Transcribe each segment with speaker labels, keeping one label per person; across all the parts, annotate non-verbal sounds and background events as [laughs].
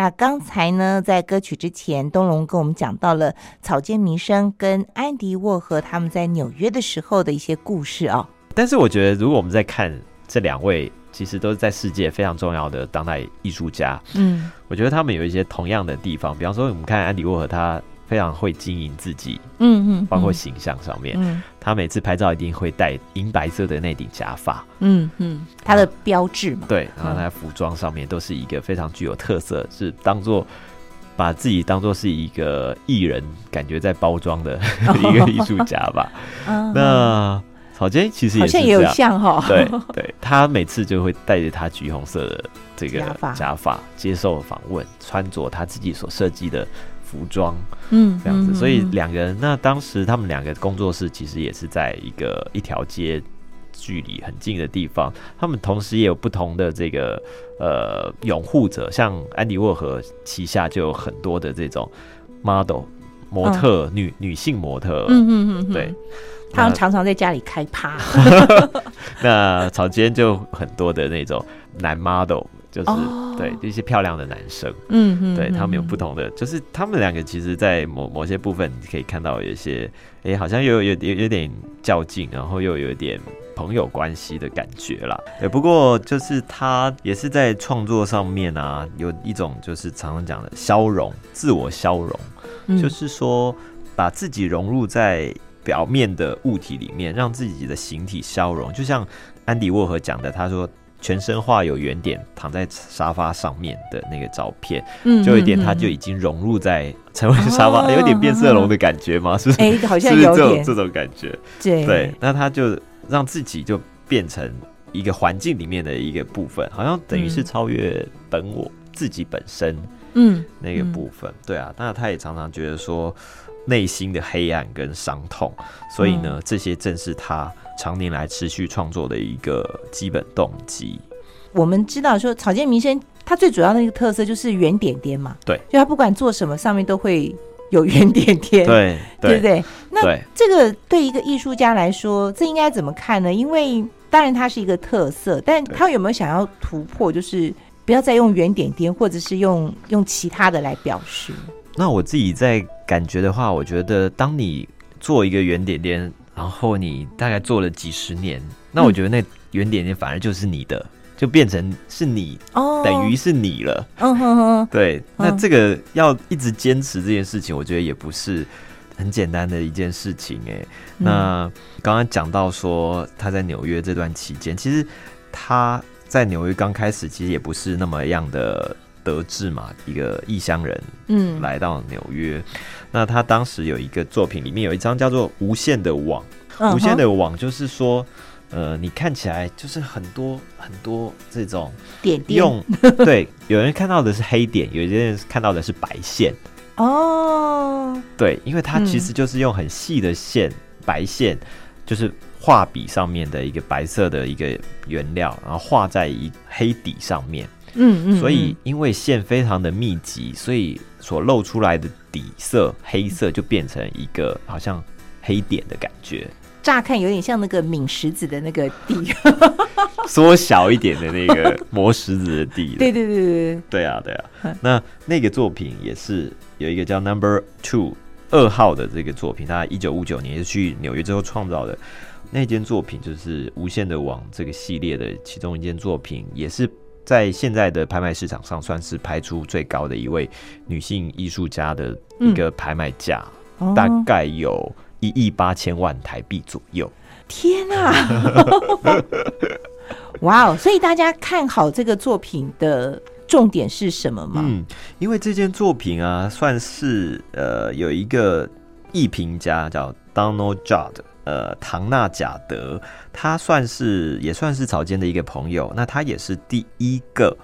Speaker 1: 那刚才呢，在歌曲之前，东龙跟我们讲到了草间弥生跟安迪沃荷他们在纽约的时候的一些故事啊。
Speaker 2: 但是我觉得，如果我们在看这两位，其实都是在世界非常重要的当代艺术家。
Speaker 1: 嗯，
Speaker 2: 我觉得他们有一些同样的地方，比方说，我们看安迪沃荷，他非常会经营自己，
Speaker 1: 嗯嗯，
Speaker 2: 包括形象上面，
Speaker 1: 嗯。
Speaker 2: 他每次拍照一定会戴银白色的那顶假发，
Speaker 1: 嗯嗯，他的标志嘛，
Speaker 2: 对，然后他在服装上面都是一个非常具有特色，是当做把自己当做是一个艺人，感觉在包装的 [laughs] [laughs] 一个艺术家吧。
Speaker 1: 嗯
Speaker 2: 那草间其实
Speaker 1: 好像也有
Speaker 2: 也是这样。
Speaker 1: 像哈，
Speaker 2: 对对，他每次就会带着他橘红色的这个
Speaker 1: 假发
Speaker 2: 接受访问，穿着他自己所设计的服装
Speaker 1: 嗯，
Speaker 2: 这样子。
Speaker 1: 嗯
Speaker 2: 所以
Speaker 1: 嗯
Speaker 2: 两个人，那当时他们两个工作室其实也是在一个一条街距离很近的地方，他们同时也有不同的这个呃拥护者，像安迪沃荷旗下就有很多的这种 model 模特、女女性模特，
Speaker 1: 嗯嗯嗯嗯，
Speaker 2: 对。
Speaker 1: 他们常常在家里开趴，[laughs]
Speaker 2: 那草间就很多的那种男 model，就是、
Speaker 1: 哦
Speaker 2: 对一些漂亮的男生，
Speaker 1: 嗯嗯，
Speaker 2: 对他们有
Speaker 1: 嗯
Speaker 2: 不同的，就是他们两个其实，在某某些部分你可以看到有一些，哎、好像又有有有点较劲，然后又有一点朋友关系的感觉啦。对，不过就是他也是在创作上面啊，有一种就是常常讲的消融，自我消融，
Speaker 1: 嗯
Speaker 2: 就是说把自己融入在表面的物体里面，让自己的形体消融。就像安迪沃荷讲的，他说全身画有圆点躺在沙发上面的那个照片，
Speaker 1: 嗯
Speaker 2: 就有一点他
Speaker 1: 嗯
Speaker 2: 就已经融入在成为沙发，
Speaker 1: 哦
Speaker 2: 有点变色龙的感觉吗？是不是？
Speaker 1: 哎，好像有点
Speaker 2: 这种这种感觉？
Speaker 1: 对
Speaker 2: 对，那他就让自己就变成一个环境里面的一个部分，好像等于是
Speaker 1: 嗯
Speaker 2: 超越本我、自己本身。
Speaker 1: 嗯
Speaker 2: 那个部分，对啊，那他也常常觉得说内心的黑暗跟伤痛，所以呢，
Speaker 1: 嗯
Speaker 2: 这些正是他常年来持续创作的一个基本动机。
Speaker 1: 我们知道说草间弥生它最主要的一个特色就是圆点点嘛，
Speaker 2: 对，
Speaker 1: 就他不管做什么上面都会有圆点点，
Speaker 2: 对 [laughs]
Speaker 1: 对不对？那这个对一个艺术家来说，这应该怎么看呢？因为当然它是一个特色，但他有没有想要突破，就是不要再用圆点点，或者是用用其他的来表示？
Speaker 2: 那我自己在感觉的话，我觉得当你做一个圆点点，然后你大概做了几十年，那我觉得那原点点反而就是你的，就变成是你，
Speaker 1: 哦。
Speaker 2: 等于是你了。
Speaker 1: 嗯哼哼，
Speaker 2: 对，那
Speaker 1: 嗯
Speaker 2: 这个要一直坚持这件事情，我觉得也不是很简单的一件事情哎。
Speaker 1: 嗯。
Speaker 2: 那刚刚讲到说他在纽约这段期间，其实他在纽约刚开始其实也不是那么样的得志嘛，一个异乡人
Speaker 1: 嗯，
Speaker 2: 来到纽约。那他当时有一个作品，里面有一张叫做《无限的网》，
Speaker 1: 嗯
Speaker 2: 无限的网就是说。呃，你看起来就是很多很多这种
Speaker 1: 点点
Speaker 2: 用 [laughs] 对，有人看到的是黑点，有些人看到的是白线。
Speaker 1: 哦，
Speaker 2: 对，因为它其
Speaker 1: 嗯
Speaker 2: 实就是用很细的线，白线，就是画笔上面的一个白色的一个原料，然后画在一黑底上面。
Speaker 1: 嗯嗯，
Speaker 2: 所以
Speaker 1: 嗯
Speaker 2: 因为线非常的密集，所以所露出来的底色黑色就变成一个好像黑点的感觉，
Speaker 1: 乍看有点像那个抿石子的那个地，[laughs]
Speaker 2: 缩小一点的那个磨石子的地。[laughs]
Speaker 1: 对对对对对，
Speaker 2: 对啊，对啊 [laughs]
Speaker 1: 嗯。
Speaker 2: 那那个作品也是有一个叫 Number Two 二号的这个作品，他一九五九年是去纽约之后创造的。那件作品就是《无限的网》这个系列的其中一件作品，也是在现在的拍卖市场上算是拍出最高的一位女性艺术家的一个拍卖价，
Speaker 1: 哦
Speaker 2: 大概有一亿八千万台币左右。
Speaker 1: 天啊！[laughs] 哇哦！所以大家看好这个作品的重点是什么吗？
Speaker 2: 嗯，因为这件作品啊，算是呃有一个艺评家叫 Donald Judd，呃，唐纳贾德，他算是也算是草间的一个朋友，那他也是第一个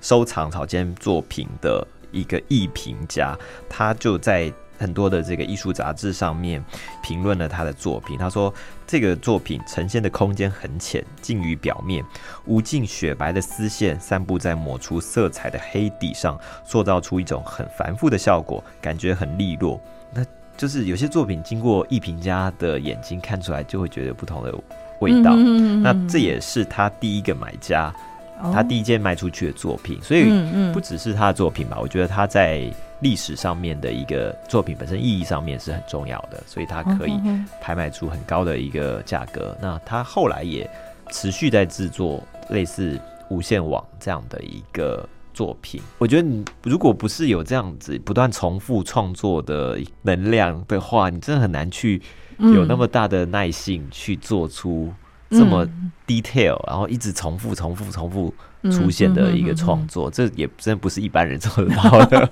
Speaker 2: 收藏草间作品的一个艺评家，他就在。很多的这个艺术杂志上面评论了他的作品。他说，这个作品呈现的空间很浅，近于表面，无尽雪白的丝线散布在抹出色彩的黑底上，塑造出一种很繁复的效果，感觉很利落。那就是有些作品经过艺评家的眼睛看出来，就会觉得不同的味道。
Speaker 1: 嗯
Speaker 2: 那这也是他第一个买家
Speaker 1: 哦。
Speaker 2: 他第一件卖出去的作品，所以
Speaker 1: 嗯
Speaker 2: 不只是他的作品吧，我觉得他在历史上面的一个作品本身意义上面是很重要的，所以他可以拍卖出很高的一个价格。那他后来也持续在制作类似无线网这样的一个作品。我觉得你如果不是有这样子不断重复创作的能量的话，你真的很难去
Speaker 1: 嗯
Speaker 2: 有那么大的耐性去做出这么
Speaker 1: 嗯
Speaker 2: detail，、然后一直重复、重复、重复出现的一个创作，这也真的不是一般人做得到的。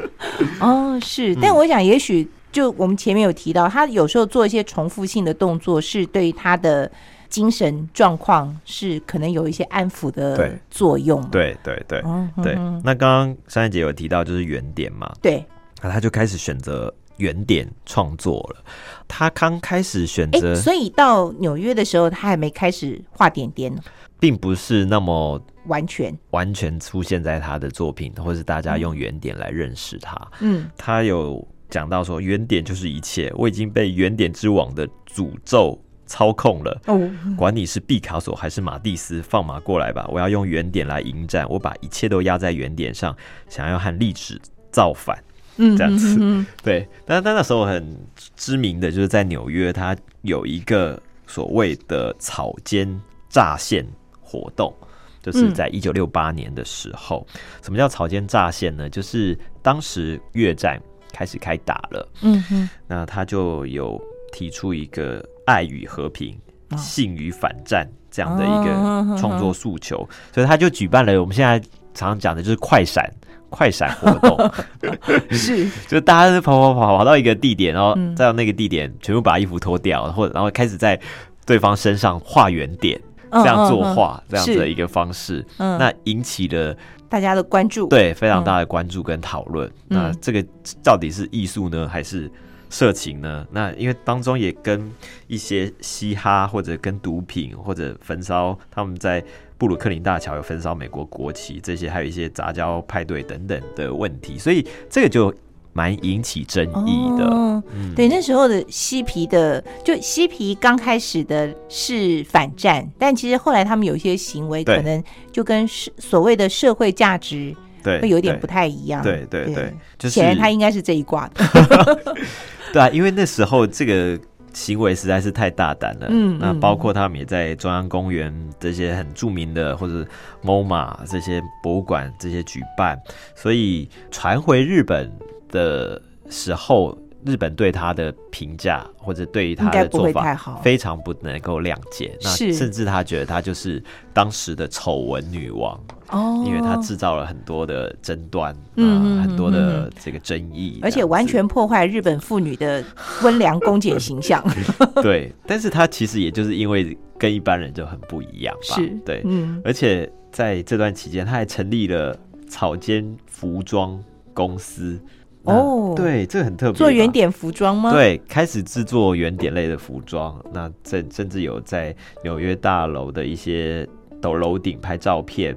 Speaker 2: [laughs]
Speaker 1: 哦，是，
Speaker 2: 嗯
Speaker 1: 但我想，也许就我们前面有提到，他有时候做一些重复性的动作，是对他的精神状况是可能有一些安抚的作用。
Speaker 2: 对对对
Speaker 1: 嗯，
Speaker 2: 对。
Speaker 1: 嗯，
Speaker 2: 那刚刚珊珊姐有提到就是原点嘛，
Speaker 1: 对，
Speaker 2: 那他就开始选择原点创作了。他刚开始选
Speaker 1: 哎，
Speaker 2: 择，
Speaker 1: 所以到纽约的时候，他还没开始画点点呢，
Speaker 2: 并不是那么
Speaker 1: 完全，
Speaker 2: 完全出现在他的作品，或是大家用原点来认识他。
Speaker 1: 嗯，
Speaker 2: 他有讲到说，原点就是一切，我已经被原点之王的诅咒操控了。
Speaker 1: 哦，
Speaker 2: 管你是毕卡索还是马蒂斯，放马过来吧！我要用原点来迎战，我把一切都压在原点上，想要和历史造反。
Speaker 1: 嗯
Speaker 2: 这样子对，但但那时候很知名的就是在纽约，他有一个所谓的草间乍线活动，就是在一九六八年的时候。什么叫草间乍线呢？就是当时越战开始开打了，
Speaker 1: 嗯哼
Speaker 2: 那他就有提出一个爱与和平、
Speaker 1: 哦
Speaker 2: 性与反战这样的一
Speaker 1: 哦
Speaker 2: 个创作诉求，所以他就举办了我们现在常常讲的就是快闪。快闪活动。
Speaker 1: 嗯，[laughs] 是，[laughs]
Speaker 2: 就大家是跑跑跑跑到一个地点，然后
Speaker 1: 嗯。
Speaker 2: 再到那个地点全部把衣服脱掉，或者然后开始在对方身上画圆点，这样作画这样子的一个方式，
Speaker 1: 嗯，
Speaker 2: 那引起了
Speaker 1: 大家的关注，，
Speaker 2: 对非常大的关注跟讨论。
Speaker 1: 嗯。
Speaker 2: 那这个到底是艺术呢，还是色情呢？那因为当中也跟一些嘻哈或者跟毒品或者焚烧，他们在布鲁克林大桥有焚烧美国国旗，这些还有一些杂交派对等等的问题，所以这个就蛮引起争议的。
Speaker 1: 哦
Speaker 2: 嗯，
Speaker 1: 对，那时候的嬉皮的，就嬉皮刚开始的是反战，但其实后来他们有一些行为，可能就跟社所谓的社会价值
Speaker 2: 对，
Speaker 1: 会有点不太一样。
Speaker 2: 对对对，就是
Speaker 1: 显然他应该是这一卦的。[laughs]
Speaker 2: 对啊，因为那时候这个行为实在是太大胆了。
Speaker 1: 嗯嗯
Speaker 2: 那包括他们也在中央公园这些很著名的或者 MoMA 这些博物馆这些举办，所以传回日本的时候，日本对他的评价或者对于他的做法非常不能够谅解。那
Speaker 1: 是
Speaker 2: 甚至他觉得他就是当时的丑闻女王，
Speaker 1: 哦
Speaker 2: 因为他制造了很多的争端，
Speaker 1: 嗯
Speaker 2: 很多
Speaker 1: 嗯
Speaker 2: 的这个争议，
Speaker 1: 而且完全破坏日本妇女的温良恭俭形象。[laughs]
Speaker 2: 对，但是他其实也就是因为跟一般人就很不一样吧，
Speaker 1: 是
Speaker 2: 对，
Speaker 1: 嗯，
Speaker 2: 而且在这段期间，他还成立了草间服装公司。
Speaker 1: 哦
Speaker 2: 对，这个很特别。
Speaker 1: 做原点服装吗？，
Speaker 2: 对，开始制作原点类的服装，那甚甚至有在纽约大楼的一些斗楼顶拍照片，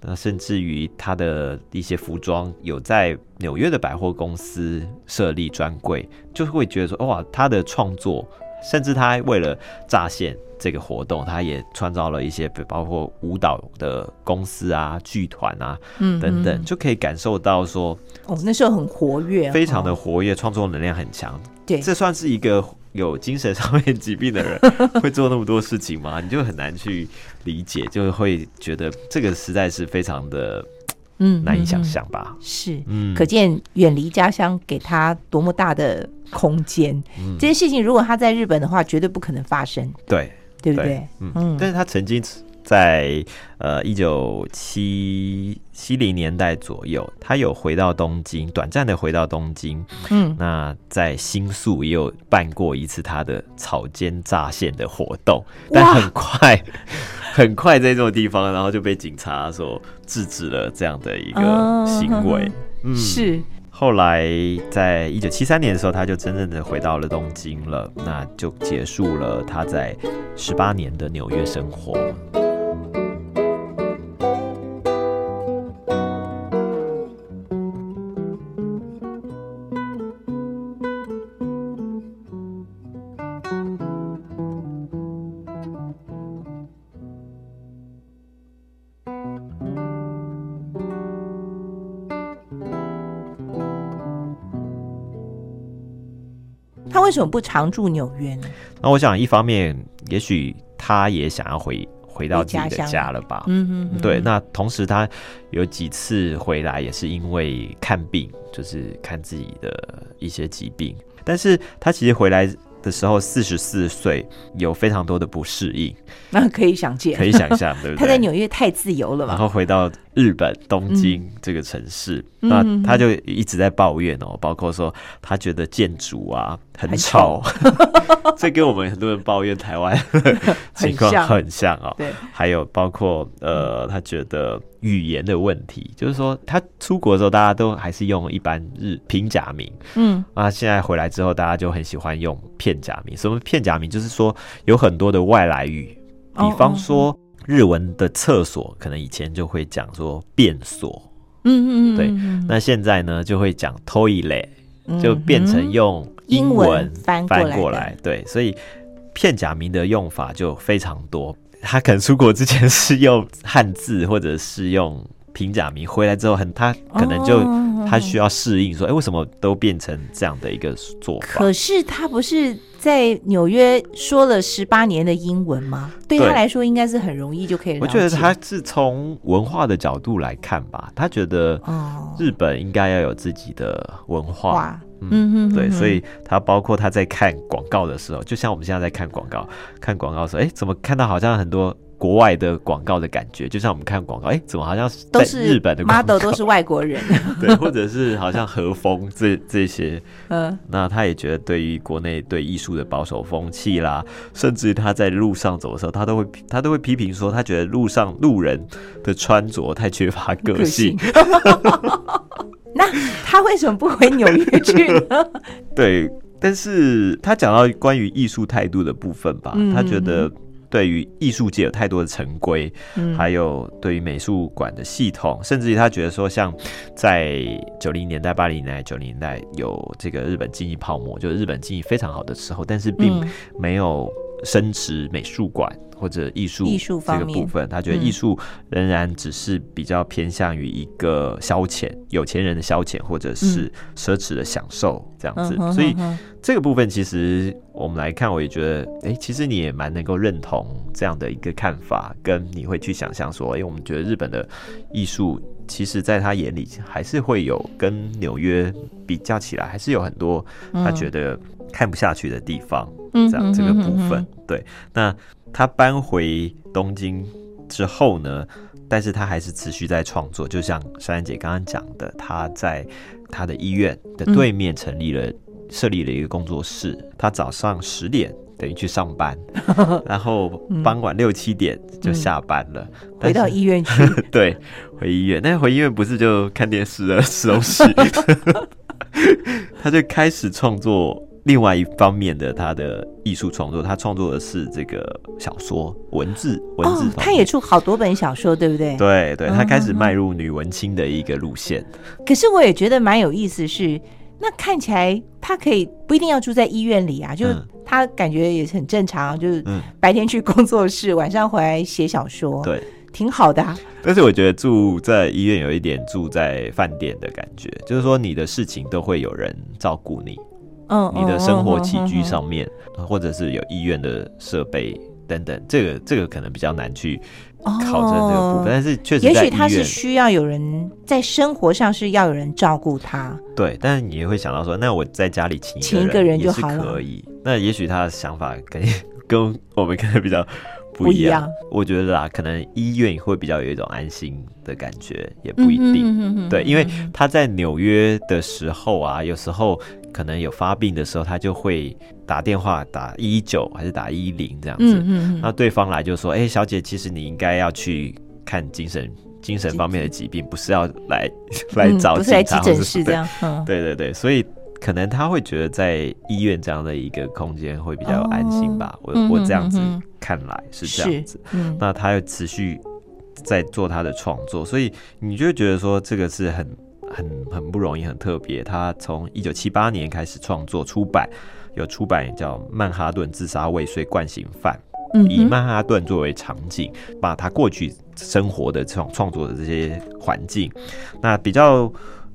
Speaker 2: 那甚至于他的一些服装有在纽约的百货公司设立专柜，就会觉得说，哇，他的创作，甚至他为了乍现这个活动，他也创造了一些包括舞蹈的公司啊、剧团啊
Speaker 1: 嗯
Speaker 2: 等等，
Speaker 1: 嗯
Speaker 2: 就可以感受到说，
Speaker 1: 哦，那时候很活跃，
Speaker 2: 非常的
Speaker 1: 哦
Speaker 2: 活跃，创作能量很强。
Speaker 1: 对
Speaker 2: 这算是一个有精神上面疾病的人 [laughs] 会做那么多事情吗？你就很难去理解，就会觉得这个实在是非常的
Speaker 1: 嗯
Speaker 2: 难以想。象吧。
Speaker 1: 是，
Speaker 2: 嗯，
Speaker 1: 可见远离家乡给他多么大的空间。
Speaker 2: 嗯
Speaker 1: 这些事情如果他在日本的话，绝对不可能发生，
Speaker 2: 对
Speaker 1: 对不对？
Speaker 2: 嗯
Speaker 1: 嗯
Speaker 2: 但是他曾经在呃一九七七零年代左右，他有回到东京，短暂的回到东京。
Speaker 1: 嗯，
Speaker 2: 那在新宿也有办过一次他的草间乍现的活动，但很快 [laughs] 很快在这种地方，然后就被警察所制止了这样的一个行为。嗯，
Speaker 1: 是
Speaker 2: 后来在一九七三年的时候，他就真正的回到了东京了，那就结束了他在十八年的纽约生活。
Speaker 1: 为什么不常住纽约呢？
Speaker 2: 那我想，一方面也许他也想要回回到自己的
Speaker 1: 家
Speaker 2: 了吧。
Speaker 1: 嗯嗯，
Speaker 2: 对，那同时他有几次回来也是因为看病，就是看自己的一些疾病。但是他其实回来的时候四十四岁，有非常多的不适应，[laughs]
Speaker 1: 那可以想见，
Speaker 2: 可以想象，对不对？[laughs]
Speaker 1: 他在纽约太自由了嘛
Speaker 2: 然
Speaker 1: 嘛。
Speaker 2: 后回到日本东京这个城市，
Speaker 1: 嗯
Speaker 2: 那他就一直在抱怨哦，包括说他觉得建筑啊很
Speaker 1: 很
Speaker 2: 吵，[laughs] 这跟我们很多人抱怨台湾情况很像哦。
Speaker 1: 对，
Speaker 2: 还有包括呃，他觉得语言的问题，就是说他出国的时候，大家都还是用一般日平假名，
Speaker 1: 嗯
Speaker 2: 啊，现在回来之后，大家就很喜欢用片假名。什么片假名？就是说有很多的外来语，
Speaker 1: 哦
Speaker 2: 比方说日文的厕所，可能以前就会讲说便所，
Speaker 1: 嗯嗯嗯，
Speaker 2: 对
Speaker 1: 嗯
Speaker 2: 那现在呢就会讲 toilet，
Speaker 1: 嗯
Speaker 2: 就变成用英
Speaker 1: 英文翻过来。
Speaker 2: 对，所以片假名的用法就非常多。他可能出国之前是用汉字，或者是用平假名，回来之后很他可能就
Speaker 1: 哦
Speaker 2: 他需要适应，说，哎、为什么都变成这样的一个做法？
Speaker 1: 可是他不是在纽约说了十八年的英文吗？对他来说，应该是很容易就可以。
Speaker 2: 我觉得他是从文化的角度来看吧，他觉得
Speaker 1: 哦，
Speaker 2: 日本应该要有自己的文化。
Speaker 1: 哇，
Speaker 2: 嗯
Speaker 1: 嗯嗯，
Speaker 2: 对，
Speaker 1: 嗯
Speaker 2: 所以他包括他在看广告的时候，就像我们现在在看广告，看广告的时候，哎，怎么看到好像很多国外的广告的感觉？就像我们看广告，哎，怎么好像在
Speaker 1: 都是
Speaker 2: 日本的广
Speaker 1: model 都是外国人，[laughs]
Speaker 2: 对，或者是好像和风 [laughs] 这这些，
Speaker 1: 嗯，
Speaker 2: 那他也觉得对于国内对艺术的保守风气啦，甚至于他在路上走的时候，他都会他都会批评说，他觉得路上路人的穿着太缺乏个性。。[laughs]
Speaker 1: 那他为什么不回纽约去呢？[laughs]
Speaker 2: 对，但是他讲到关于艺术态度的部分吧，
Speaker 1: 嗯
Speaker 2: 他觉得对于艺术界有太多的陈规，
Speaker 1: 嗯。
Speaker 2: 还有对于美术馆的系统，甚至于他觉得说，像在九零年代、八零年代、九零年代有这个日本经济泡沫，就是日本经济非常好的时候，但是并
Speaker 1: 嗯。
Speaker 2: 没有深植美术馆或者艺术
Speaker 1: 艺术
Speaker 2: 这个部分，他觉得
Speaker 1: 嗯。
Speaker 2: 艺术仍然只是比较偏向于一个消遣，有钱人的消遣或者是奢侈的享受这样子，
Speaker 1: 嗯
Speaker 2: 所以这个部分其实我们来看，我也觉得，哎、其实你也蛮能够认同这样的一个看法，跟你会去想象说，哎、我们觉得日本的艺术，其实在他眼里还是会有跟纽约比较起来，还是有很多他觉得看不下去的地方，
Speaker 1: 嗯
Speaker 2: 这样这个部分。对，那他搬回东京之后呢？但是他还是持续在创作，就像珊珊姐刚刚讲的，他在他的医院的对面成立了、设立了一个工作室。他早上十点等于去上班，[laughs] 然后傍晚六七点就下班了，
Speaker 1: 回到医院去，[laughs]
Speaker 2: 对回医院。但是回医院不是就看电视了、吃东西，[laughs] 他就开始创作。另外一方面的他的艺术创作，他创作的是这个小说文字文字、，
Speaker 1: 哦他也出好多本小说，对不对？
Speaker 2: 对对，他开始迈入女文青的一个路线。
Speaker 1: 可是我也觉得蛮有意思是，那看起来他可以不一定要住在医院里啊，就他感觉也是很正常，就是
Speaker 2: 嗯
Speaker 1: 白天去工作室，晚上回来写小说，，
Speaker 2: 对，
Speaker 1: 挺好的啊。
Speaker 2: 但是我觉得住在医院有一点住在饭店的感觉，就是说你的事情都会有人照顾你，
Speaker 1: 嗯，
Speaker 2: 你的生活起居
Speaker 1: 嗯，
Speaker 2: 上面，或者是有医院的设备等等，这个这个可能比较难去考证这个部分，但是确实
Speaker 1: 哦也许他是需要有人在生活上是要有人照顾他，
Speaker 2: 对，但是你也会想到说，那我在家里请
Speaker 1: 请一个人
Speaker 2: 也
Speaker 1: 就是好了
Speaker 2: 可以。那也许他的想法跟 [laughs] 跟我们可能比较不
Speaker 1: 不一
Speaker 2: 一样。我觉得啦，可能医院会比较有一种安心的感觉，也不一定。
Speaker 1: 嗯
Speaker 2: 对，因为他在纽约的时候啊，有时候可能有发病的时候，他就会打电话打一九还是打一零这样子。
Speaker 1: 嗯嗯
Speaker 2: 那对方来就说：“哎、小姐，其实你应该要去看精神精神方面的疾病，不是要来来 [laughs]
Speaker 1: 嗯，
Speaker 2: 找
Speaker 1: 不是来急
Speaker 2: 警察或者对
Speaker 1: 诊室这样，嗯，
Speaker 2: 对对对，所以可能他会觉得在医院这样的一个空间会比较安心吧。我我这样子看来是这样子。
Speaker 1: 嗯，
Speaker 2: 那他又持续在做他的创作，所以你就会觉得说这个是很很很不容易，很特别。他从一九七八年开始创作出版，有出版叫《曼哈顿自杀未遂惯刑犯》。
Speaker 1: 嗯
Speaker 2: 以曼哈顿作为场景，把他过去生活的这种创作的这些环境，那比较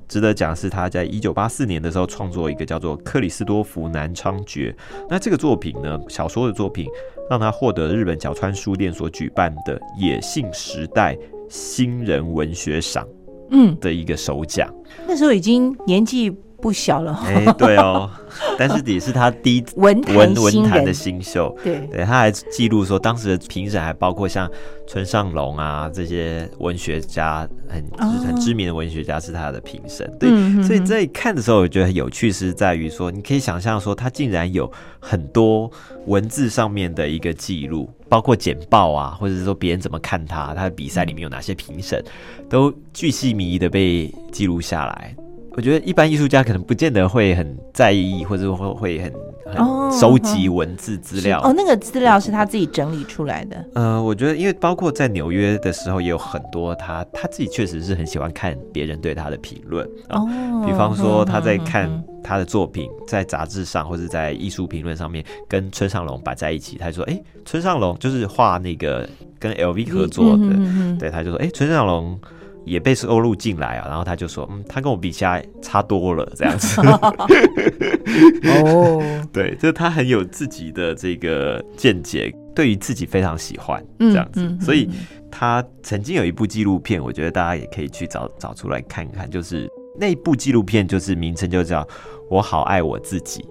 Speaker 2: 值得讲是他在一九八四年的时候创作一个叫做《克里斯多福南昌爵》。那这个作品呢，小说的作品，让他获得日本角川书店所举办的野性时代新人文学赏，嗯。的一个首奖。
Speaker 1: 那时候已经年纪。不小了，
Speaker 2: 哎，对哦，[laughs] 但是也是他第一
Speaker 1: 文
Speaker 2: 文 [laughs] 文坛的新秀，
Speaker 1: 对，
Speaker 2: 对，他还记录说当时的评审还包括像村上隆啊这些文学家，很很知名的文学家是他的评审，对，所以在看的时候我觉得很有趣，是在于说你可以想象说他竟然有很多文字上面的一个记录，包括简报啊，或者是说别人怎么看他，他的比赛里面有哪些评审，都巨细靡遗的被记录下来。我觉得一般艺术家可能不见得会很在意，或者会会很很收集文字资料。
Speaker 1: 哦，那个资料是他自己整理出来的。
Speaker 2: 呃，我觉得，因为包括在纽约的时候，也有很多他他自己确实是很喜欢看别人对他的评论。哦，比方说他在看他的作品，在杂志上或者在艺术评论上面跟村上隆摆在一起，他说：“哎，村上隆就是画那个跟 LV 合作的。”对，他就说：“哎，村上隆。”也被收录进来啊，然后他就说，嗯，他跟我比起来差多了，这样子。哦，[laughs] 对，就是他很有自己的这个见解，对于自己非常喜欢这样子，所以他曾经有一部纪录片，我觉得大家也可以去找找出来看看，就是那部纪录片，就是名称就叫《我好爱我自己》。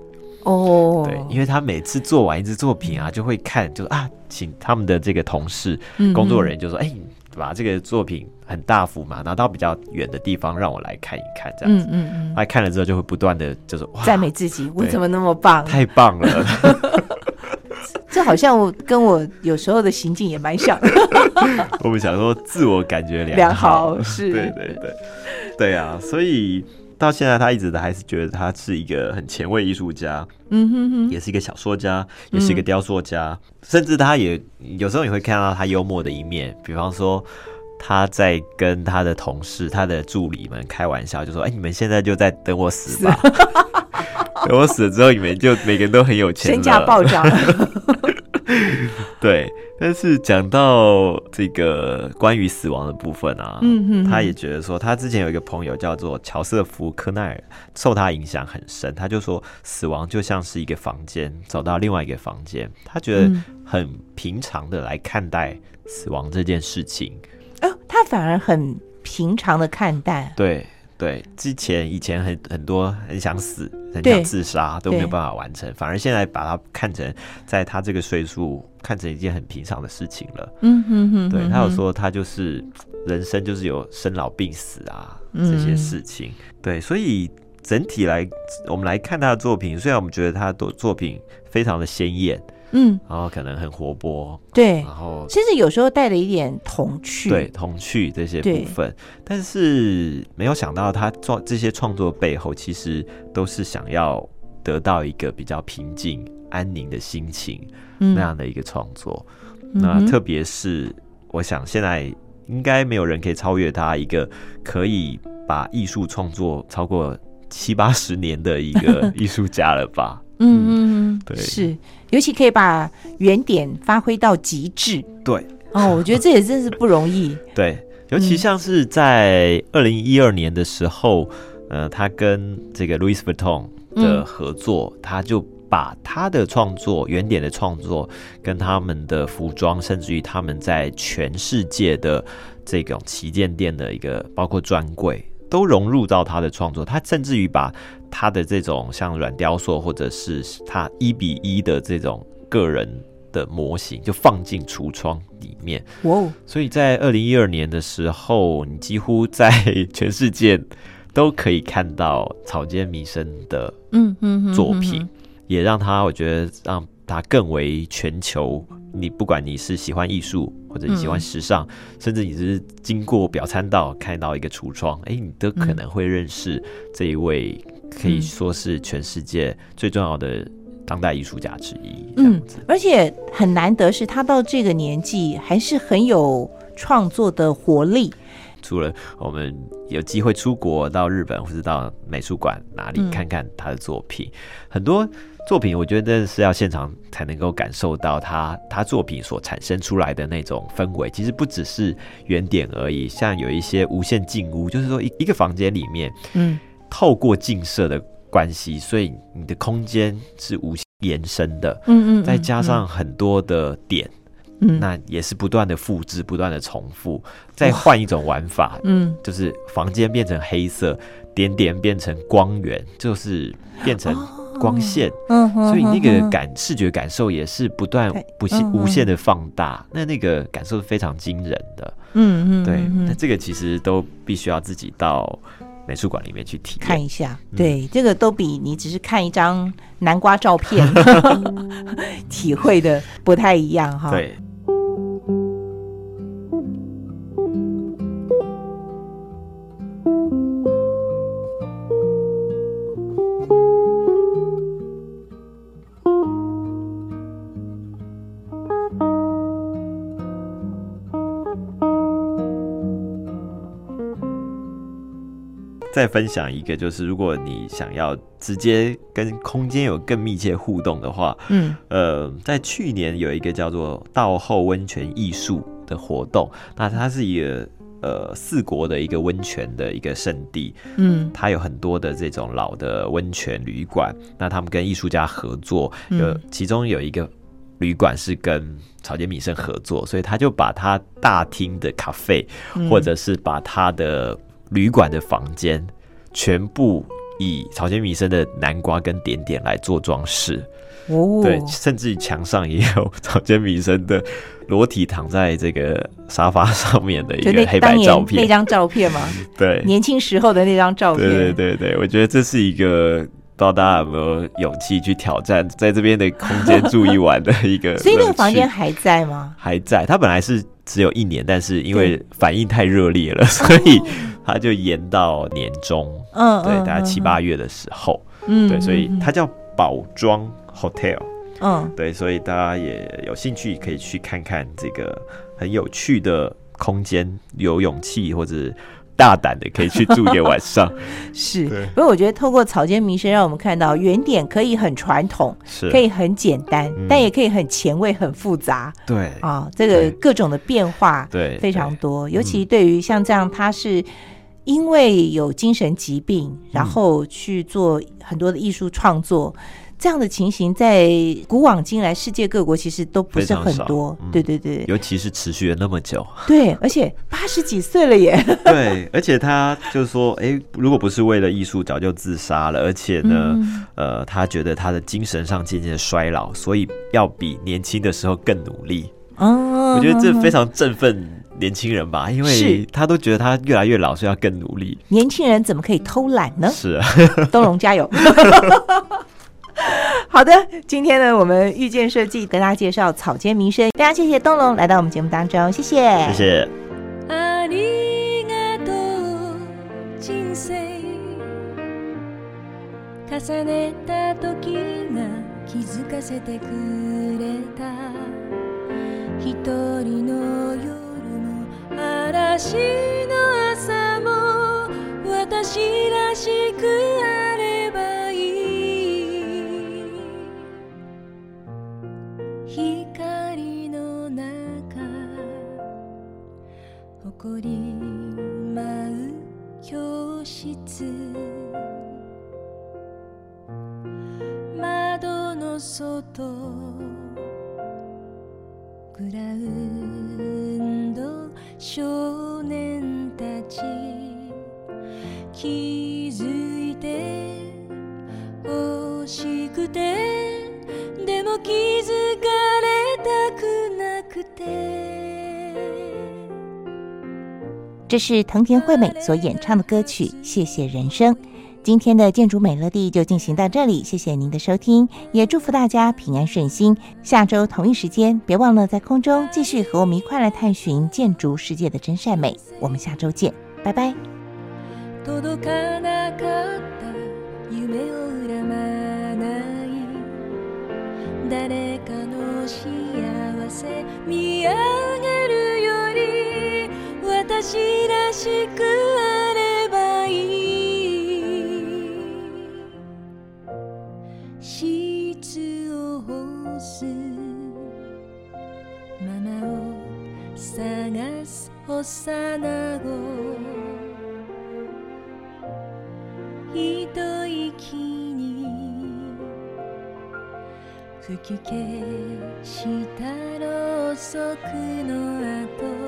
Speaker 2: 哦，对，因为他每次做完一支作品啊，就会看，就啊，请他们的这个同事、工作人员就说，哎。把这个作品很大幅嘛，拿到比较远的地方让我来看一看，这样子。嗯嗯嗯。来看了之后就会不断的就是
Speaker 1: 赞美自己，我怎么那么棒？
Speaker 2: 太棒了！[laughs]
Speaker 1: 这好像我跟我有时候的行径也蛮像。[laughs]
Speaker 2: 我们想说自我感觉
Speaker 1: 良
Speaker 2: 好，[laughs]
Speaker 1: 是，
Speaker 2: 对对对，对啊，所以。到现在，他一直都还是觉得他是一个很前卫艺术家，嗯哼哼，也是一个小说家，也是一个雕塑家，甚至他也有时候你会看到他幽默的一面，比方说他在跟他的同事、他的助理们开玩笑，就说：“哎，你们现在就在等我死吧，[laughs] 等我死了之后，你们就每个人都很有钱，
Speaker 1: 身价暴涨。[laughs] ”
Speaker 2: 对，但是讲到这个关于死亡的部分啊，嗯哼，他也觉得说，他之前有一个朋友叫做乔瑟夫·科奈尔，受他影响很深。他就说，死亡就像是一个房间，走到另外一个房间，他觉得很平常的来看待死亡这件事情。
Speaker 1: 哦，他反而很平常的看待。
Speaker 2: 对。对，之前以前很很多很想死，很想自杀都没有办法完成，反而现在把它看成在他这个岁数看成一件很平常的事情了。嗯哼哼，对他有说他就是人生就是有生老病死啊这些事情。对，所以整体来我们来看他的作品，虽然我们觉得他的作品非常的鲜艳。嗯，然后可能很活泼，
Speaker 1: 对，
Speaker 2: 然后
Speaker 1: 甚至有时候带了一点童趣，
Speaker 2: 对童趣这些部分，但是没有想到他创这些创作背后，其实都是想要得到一个比较平静、安宁的心情那样的一个创作。那特别是我想，现在应该没有人可以超越他一个可以把艺术创作超过七八十年的一个 [laughs] 艺术家了吧？嗯嗯
Speaker 1: 嗯，对，是，尤其可以把原点发挥到极致。
Speaker 2: 对，
Speaker 1: 哦，我觉得这也真是不容易。[laughs]
Speaker 2: 对，尤其像是在二零一二年的时候，呃，他跟这个 Louis Vuitton 的合作，他就把他的创作原点的创作，跟他们的服装，甚至于他们在全世界的这种旗舰店的一个包括专柜。都融入到他的创作，他甚至于把他的这种像软雕塑，或者是他一比一的这种个人的模型，就放进橱窗里面。哇！所以在二零一二年的时候，你几乎在全世界都可以看到草间弥生的嗯嗯作品，也让他我觉得让他更为全球。你不管你是喜欢艺术，或者你喜欢时尚，甚至你是经过表参道看到一个橱窗，哎，你都可能会认识这一位可以说是全世界最重要的当代艺术家之一。嗯，
Speaker 1: 而且很难得是他到这个年纪还是很有创作的活力。
Speaker 2: 除了我们有机会出国到日本或者到美术馆哪里
Speaker 1: 嗯
Speaker 2: 看看他的作品，很多作品我觉得是要现场才能够感受到他他作品所产生出来的那种氛围。其实不只是原点而已，像有一些无限进屋，就是说一一个房间里面
Speaker 1: 嗯
Speaker 2: 透过镜射的关系，所以你的空间是无限延伸的。
Speaker 1: 嗯嗯，
Speaker 2: 再加上很多的点，
Speaker 1: 嗯。
Speaker 2: 那也是不断的复制、不断的重复，再换一种玩法，
Speaker 1: 嗯。
Speaker 2: 就是房间变成黑色，点点变成光源，就是变成光线，所以那个
Speaker 1: 嗯
Speaker 2: 感视觉感受也是不断
Speaker 1: 对
Speaker 2: 不限无限的放大，那那个感受是非常惊人的。
Speaker 1: 嗯嗯，
Speaker 2: 对，
Speaker 1: 嗯。
Speaker 2: 那这个其实都必须要自己到美术馆里面去体验。
Speaker 1: 看一下，
Speaker 2: 嗯。
Speaker 1: 对，这个都比你只是看一张南瓜照片 [laughs] 体会的不太一样哈。，
Speaker 2: 对，再分享一个，就是如果你想要直接跟空间有更密切互动的话，
Speaker 1: 嗯。
Speaker 2: 呃，在去年有一个叫做道后温泉艺术的活动，那它是一个呃四国的一个温泉的一个圣地，
Speaker 1: 嗯。
Speaker 2: 它有很多的这种老的温泉旅馆，那他们跟艺术家合作，有
Speaker 1: 嗯
Speaker 2: 其中有一个旅馆是跟草间弥生合作，所以他就把他大厅的咖啡，
Speaker 1: 嗯。
Speaker 2: 或者是把他的旅馆的房间全部以草间弥生的南瓜跟点点来做装饰。
Speaker 1: 哦，
Speaker 2: 对，甚至于墙上也有草间弥生的裸体躺在这个沙发上面的一个黑白照片。
Speaker 1: 那张照片吗，
Speaker 2: 对，
Speaker 1: 年轻时候的那张照片，
Speaker 2: 对对对对，我觉得这是一个不知道大家有没有勇气去挑战，在这边的空间住一晚的一个。[laughs]
Speaker 1: 所以那个房间还在吗？
Speaker 2: 还在，它本来是只有一年，但是因为反应太热烈了，所以它就延到年中，
Speaker 1: 嗯，
Speaker 2: 对，
Speaker 1: 嗯
Speaker 2: 大概七，八月的时候，
Speaker 1: 嗯
Speaker 2: 对，所以
Speaker 1: 嗯。
Speaker 2: 它叫宝庄 Hotel。
Speaker 1: 嗯。
Speaker 2: 对，所以大家也有兴趣可以去看看这个很有趣的空间，有勇气或者大胆的可以去住一个晚上。[laughs]
Speaker 1: 是
Speaker 2: 对，
Speaker 1: 不过我觉得透过草间弥生，让我们看到原点可以很传统，
Speaker 2: 是，
Speaker 1: 可以很简单，
Speaker 2: 嗯。
Speaker 1: 但也可以很前卫、很复杂。
Speaker 2: 对。
Speaker 1: 啊。这个各种的变化
Speaker 2: 对
Speaker 1: 非常多，尤其对于像这样，他是因为有精神疾病，
Speaker 2: 嗯。
Speaker 1: 然后去做很多的艺术创作。这样的情形在古往今来，世界各国其实都不是很多。
Speaker 2: 嗯
Speaker 1: 对对对
Speaker 2: 尤其是持续了那么久。
Speaker 1: 对，而且八十几岁了耶。[laughs]
Speaker 2: 对，而且他就说，哎、如果不是为了艺术，早就自杀了。而且呢，
Speaker 1: 嗯
Speaker 2: 呃，他觉得他的精神上渐渐衰老，所以要比年轻的时候更努力。
Speaker 1: 哦，
Speaker 2: 我觉得这非常振奋年轻人吧，因为他都觉得他越来越老，所以要更努力。
Speaker 1: 年轻人怎么可以偷懒呢？
Speaker 2: 是啊，[laughs]
Speaker 1: 东龙加油！[laughs] [laughs] 好的，今天呢，我们遇见设计跟大家介绍草间弥生，非常谢谢东龙来到我们节目当中，谢谢，
Speaker 2: 谢谢。
Speaker 3: あ誇り舞う教室。窓の外グラウンド少年たち。気づいて欲しくて。でも気づかれ
Speaker 1: 这是藤田惠美所演唱的歌曲《谢谢人生》。今天的建筑美乐地就进行到这里，谢谢您的收听，也祝福大家平安顺心。下周同一时间，别忘了在空中继续和我们一块来探寻建筑世界的真善美。我们下周见，拜拜。
Speaker 3: 届かなかった夢を 私らしくあればいい。質を干す。ママを探す。幼子。一息に吹き消したろう。そくの後。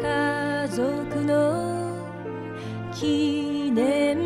Speaker 3: 家族の記念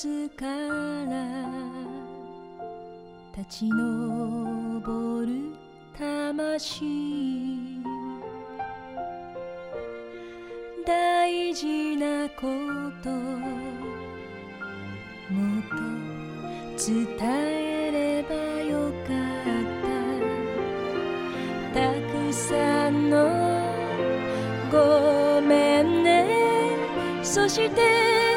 Speaker 3: 煙突から立ち上る魂。大事なこと。もっと伝えればよかった。たくさんのごめんね。そして